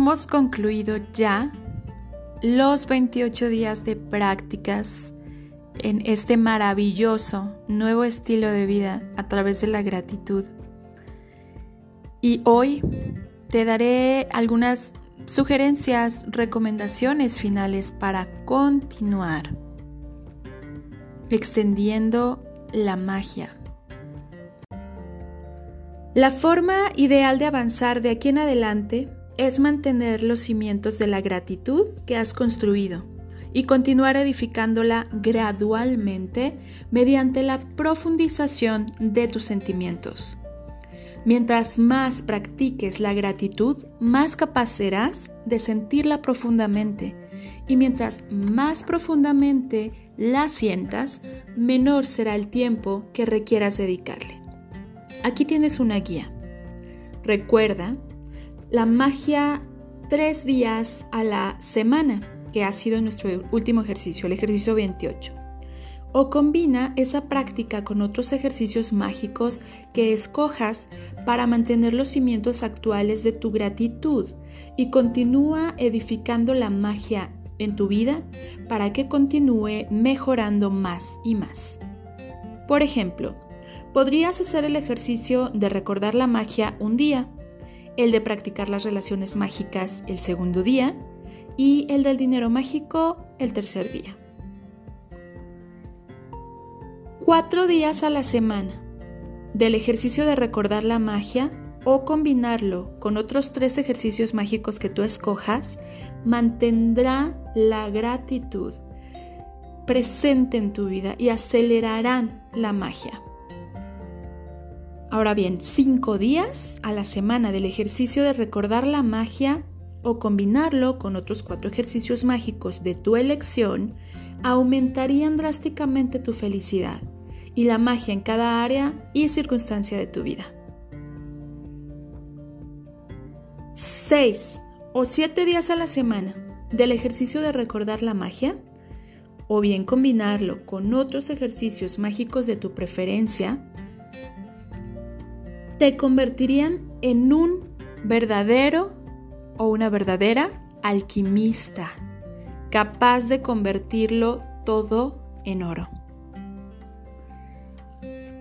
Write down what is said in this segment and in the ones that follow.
hemos concluido ya los 28 días de prácticas en este maravilloso nuevo estilo de vida a través de la gratitud. Y hoy te daré algunas sugerencias, recomendaciones finales para continuar extendiendo la magia. La forma ideal de avanzar de aquí en adelante es mantener los cimientos de la gratitud que has construido y continuar edificándola gradualmente mediante la profundización de tus sentimientos. Mientras más practiques la gratitud, más capaz serás de sentirla profundamente. Y mientras más profundamente la sientas, menor será el tiempo que requieras dedicarle. Aquí tienes una guía. Recuerda la magia tres días a la semana, que ha sido nuestro último ejercicio, el ejercicio 28 o combina esa práctica con otros ejercicios mágicos que escojas para mantener los cimientos actuales de tu gratitud y continúa edificando la magia en tu vida para que continúe mejorando más y más. Por ejemplo, podrías hacer el ejercicio de recordar la magia un día, el de practicar las relaciones mágicas el segundo día y el del dinero mágico el tercer día cuatro días a la semana del ejercicio de recordar la magia o combinarlo con otros tres ejercicios mágicos que tú escojas, mantendrá la gratitud presente en tu vida y acelerarán la magia. Ahora bien, cinco días a la semana del ejercicio de recordar la magia o combinarlo con otros cuatro ejercicios mágicos de tu elección aumentarían drásticamente tu felicidad y la magia en cada área y circunstancia de tu vida. 6 o 7 días a la semana del ejercicio de recordar la magia, o bien combinarlo con otros ejercicios mágicos de tu preferencia, te convertirían en un verdadero o una verdadera alquimista, capaz de convertirlo todo en oro.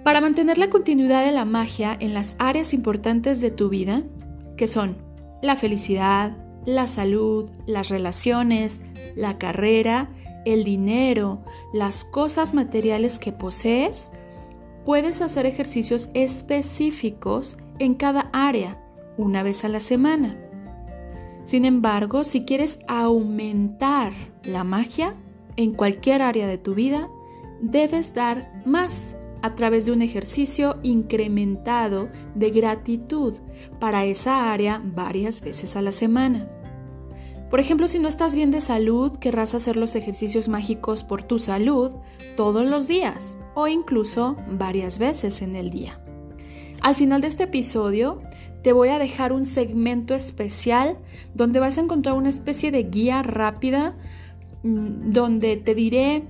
Para mantener la continuidad de la magia en las áreas importantes de tu vida, que son la felicidad, la salud, las relaciones, la carrera, el dinero, las cosas materiales que posees, puedes hacer ejercicios específicos en cada área una vez a la semana. Sin embargo, si quieres aumentar la magia en cualquier área de tu vida, debes dar más a través de un ejercicio incrementado de gratitud para esa área varias veces a la semana. Por ejemplo, si no estás bien de salud, querrás hacer los ejercicios mágicos por tu salud todos los días o incluso varias veces en el día. Al final de este episodio te voy a dejar un segmento especial donde vas a encontrar una especie de guía rápida mm, donde te diré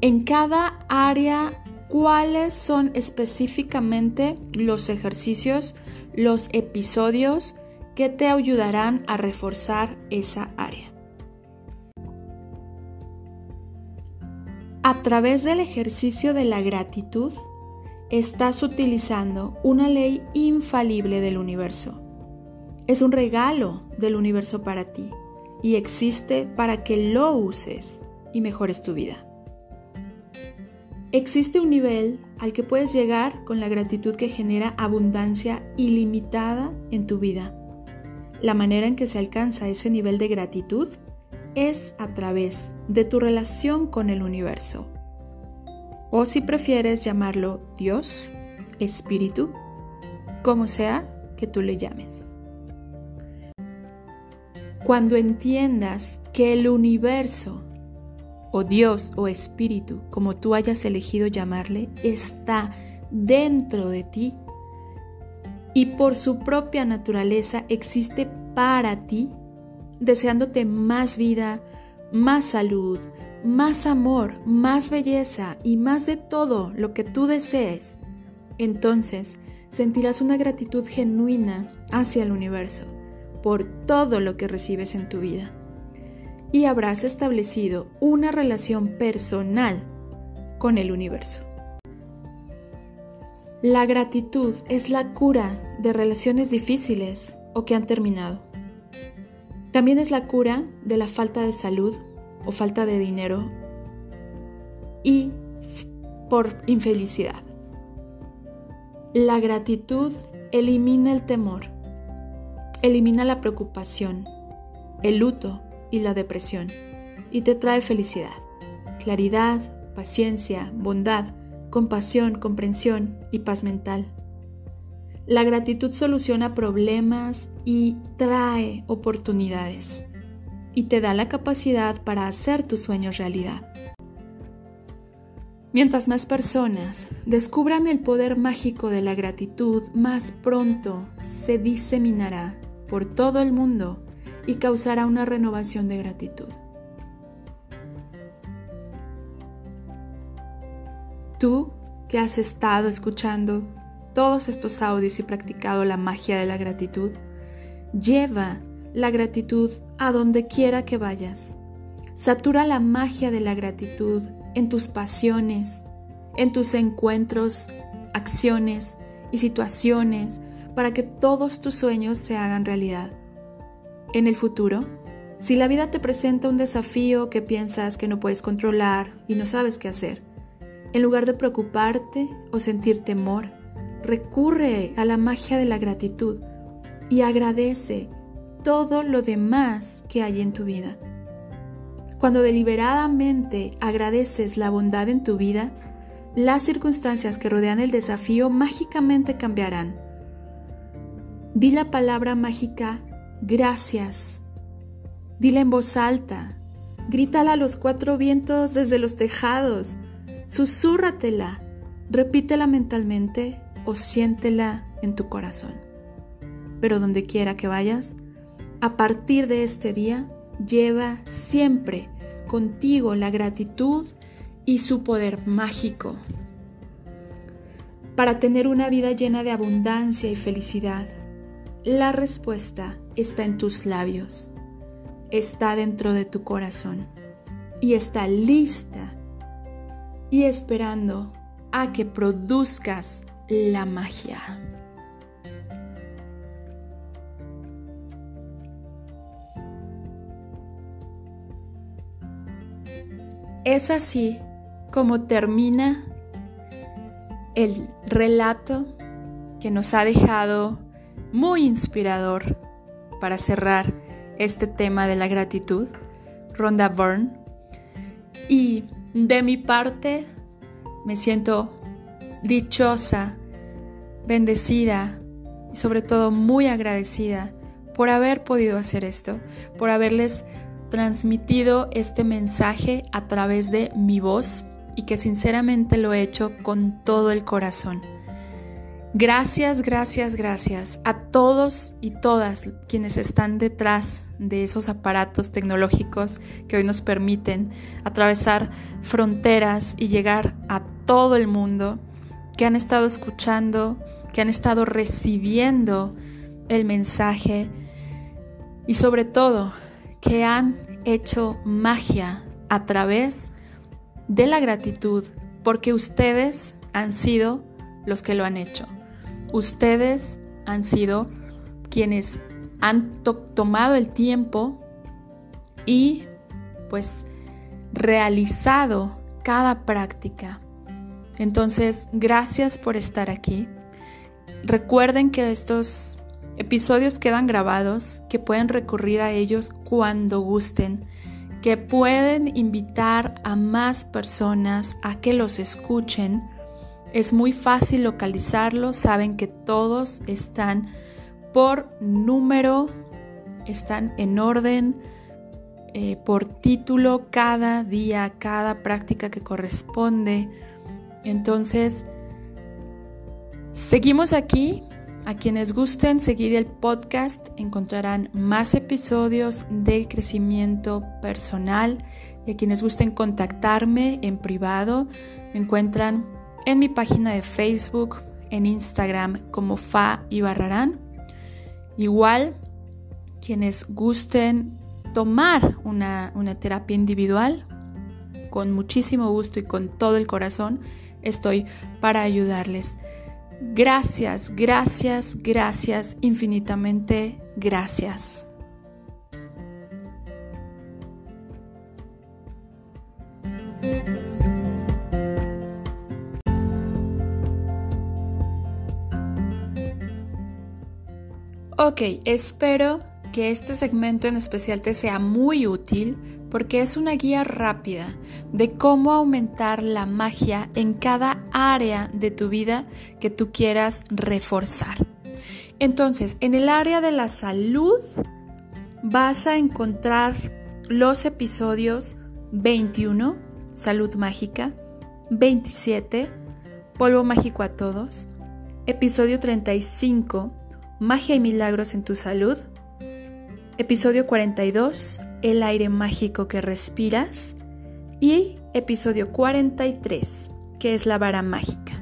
en cada área cuáles son específicamente los ejercicios, los episodios que te ayudarán a reforzar esa área. A través del ejercicio de la gratitud, estás utilizando una ley infalible del universo. Es un regalo del universo para ti y existe para que lo uses y mejores tu vida. Existe un nivel al que puedes llegar con la gratitud que genera abundancia ilimitada en tu vida. La manera en que se alcanza ese nivel de gratitud es a través de tu relación con el universo. O si prefieres llamarlo Dios, Espíritu, como sea que tú le llames. Cuando entiendas que el universo o Dios o Espíritu, como tú hayas elegido llamarle, está dentro de ti y por su propia naturaleza existe para ti, deseándote más vida, más salud, más amor, más belleza y más de todo lo que tú desees, entonces sentirás una gratitud genuina hacia el universo, por todo lo que recibes en tu vida. Y habrás establecido una relación personal con el universo. La gratitud es la cura de relaciones difíciles o que han terminado. También es la cura de la falta de salud o falta de dinero y por infelicidad. La gratitud elimina el temor, elimina la preocupación, el luto y la depresión y te trae felicidad, claridad, paciencia, bondad, compasión, comprensión y paz mental. La gratitud soluciona problemas y trae oportunidades y te da la capacidad para hacer tus sueños realidad. Mientras más personas descubran el poder mágico de la gratitud, más pronto se diseminará por todo el mundo y causará una renovación de gratitud. Tú que has estado escuchando todos estos audios y practicado la magia de la gratitud, lleva la gratitud a donde quiera que vayas. Satura la magia de la gratitud en tus pasiones, en tus encuentros, acciones y situaciones para que todos tus sueños se hagan realidad. En el futuro, si la vida te presenta un desafío que piensas que no puedes controlar y no sabes qué hacer, en lugar de preocuparte o sentir temor, recurre a la magia de la gratitud y agradece todo lo demás que hay en tu vida. Cuando deliberadamente agradeces la bondad en tu vida, las circunstancias que rodean el desafío mágicamente cambiarán. Di la palabra mágica gracias. Dila en voz alta. Grítala a los cuatro vientos desde los tejados. Susúrratela. Repítela mentalmente o siéntela en tu corazón. Pero donde quiera que vayas, a partir de este día, lleva siempre contigo la gratitud y su poder mágico para tener una vida llena de abundancia y felicidad. La respuesta está en tus labios, está dentro de tu corazón y está lista y esperando a que produzcas la magia. Es así como termina el relato que nos ha dejado muy inspirador para cerrar este tema de la gratitud, Rhonda Byrne. Y de mi parte me siento dichosa, bendecida y sobre todo muy agradecida por haber podido hacer esto, por haberles transmitido este mensaje a través de mi voz y que sinceramente lo he hecho con todo el corazón. Gracias, gracias, gracias a todos y todas quienes están detrás de esos aparatos tecnológicos que hoy nos permiten atravesar fronteras y llegar a todo el mundo, que han estado escuchando, que han estado recibiendo el mensaje y sobre todo que han hecho magia a través de la gratitud, porque ustedes han sido los que lo han hecho. Ustedes han sido quienes han tomado el tiempo y pues realizado cada práctica. Entonces, gracias por estar aquí. Recuerden que estos Episodios quedan grabados que pueden recurrir a ellos cuando gusten, que pueden invitar a más personas a que los escuchen. Es muy fácil localizarlos, saben que todos están por número, están en orden, eh, por título, cada día, cada práctica que corresponde. Entonces, seguimos aquí a quienes gusten seguir el podcast encontrarán más episodios de crecimiento personal y a quienes gusten contactarme en privado me encuentran en mi página de Facebook, en Instagram como Fa y Barrarán. Igual, quienes gusten tomar una, una terapia individual, con muchísimo gusto y con todo el corazón, estoy para ayudarles. Gracias, gracias, gracias, infinitamente gracias. Ok, espero que este segmento en especial te sea muy útil porque es una guía rápida de cómo aumentar la magia en cada área de tu vida que tú quieras reforzar. Entonces, en el área de la salud vas a encontrar los episodios 21, Salud Mágica, 27, Polvo Mágico a Todos, episodio 35, Magia y Milagros en tu Salud, episodio 42, El aire mágico que respiras y episodio 43, que es la vara mágica.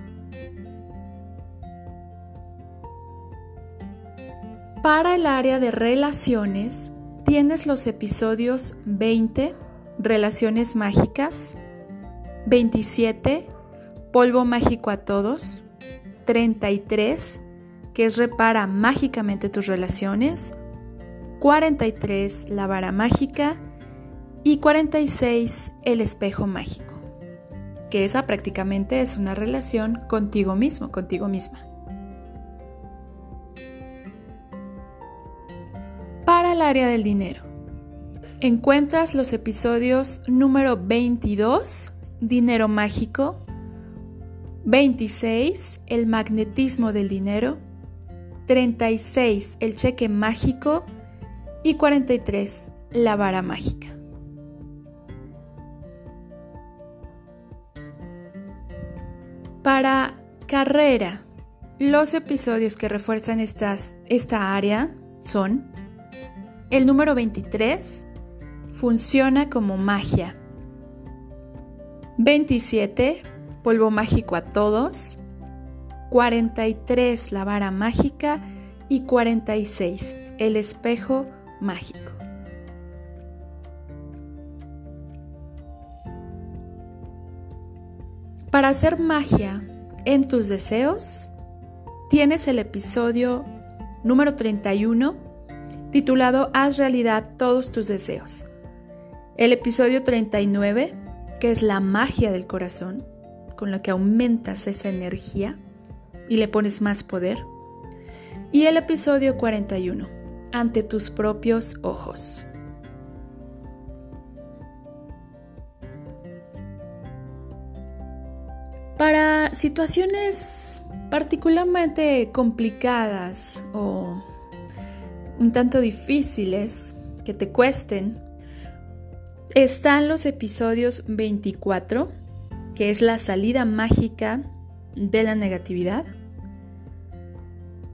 Para el área de relaciones, tienes los episodios 20, Relaciones Mágicas, 27, Polvo Mágico a Todos, 33, que es Repara Mágicamente tus relaciones, 43 la vara mágica y 46 el espejo mágico, que esa prácticamente es una relación contigo mismo, contigo misma. Para el área del dinero, encuentras los episodios número 22, dinero mágico, 26, el magnetismo del dinero, 36, el cheque mágico, y 43. La vara mágica. Para carrera, los episodios que refuerzan estas, esta área son el número 23, funciona como magia. 27, polvo mágico a todos. 43, la vara mágica. Y 46, el espejo mágico. Para hacer magia en tus deseos, tienes el episodio número 31 titulado Haz realidad todos tus deseos. El episodio 39, que es la magia del corazón, con la que aumentas esa energía y le pones más poder. Y el episodio 41, ante tus propios ojos. Para situaciones particularmente complicadas o un tanto difíciles que te cuesten, están los episodios 24, que es la salida mágica de la negatividad,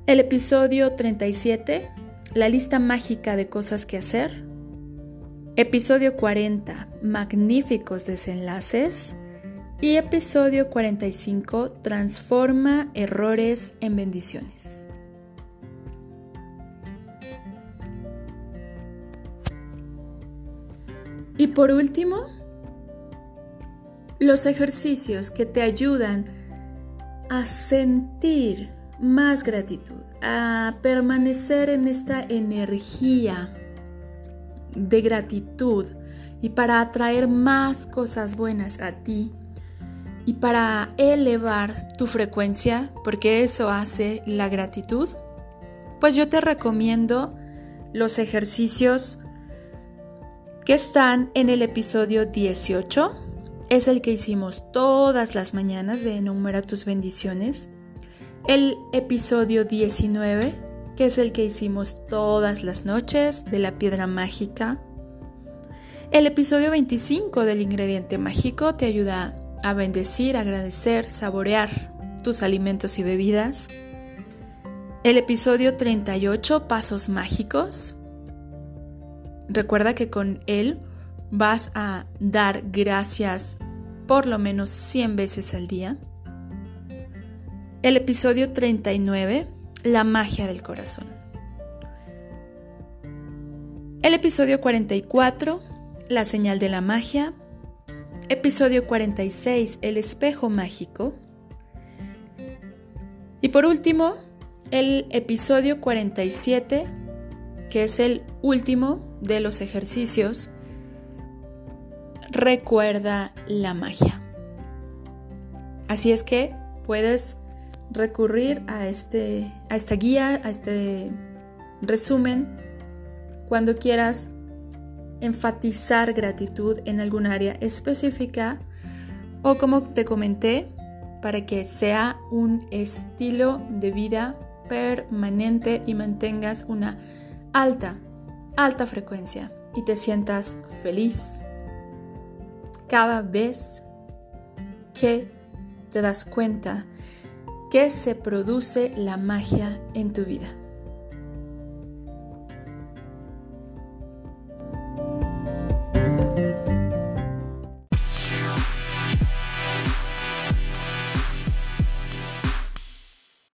el episodio 37, la lista mágica de cosas que hacer. Episodio 40, magníficos desenlaces. Y episodio 45, transforma errores en bendiciones. Y por último, los ejercicios que te ayudan a sentir más gratitud, a permanecer en esta energía de gratitud y para atraer más cosas buenas a ti y para elevar tu frecuencia, porque eso hace la gratitud, pues yo te recomiendo los ejercicios que están en el episodio 18. Es el que hicimos todas las mañanas de Enumera tus bendiciones el episodio 19, que es el que hicimos todas las noches de la piedra mágica. El episodio 25 del ingrediente mágico te ayuda a bendecir, agradecer, saborear tus alimentos y bebidas. El episodio 38, Pasos Mágicos. Recuerda que con él vas a dar gracias por lo menos 100 veces al día. El episodio 39, La magia del corazón. El episodio 44, La señal de la magia. Episodio 46, El espejo mágico. Y por último, el episodio 47, que es el último de los ejercicios, recuerda la magia. Así es que puedes recurrir a, este, a esta guía, a este resumen, cuando quieras enfatizar gratitud en algún área específica o como te comenté, para que sea un estilo de vida permanente y mantengas una alta, alta frecuencia y te sientas feliz cada vez que te das cuenta que se produce la magia en tu vida.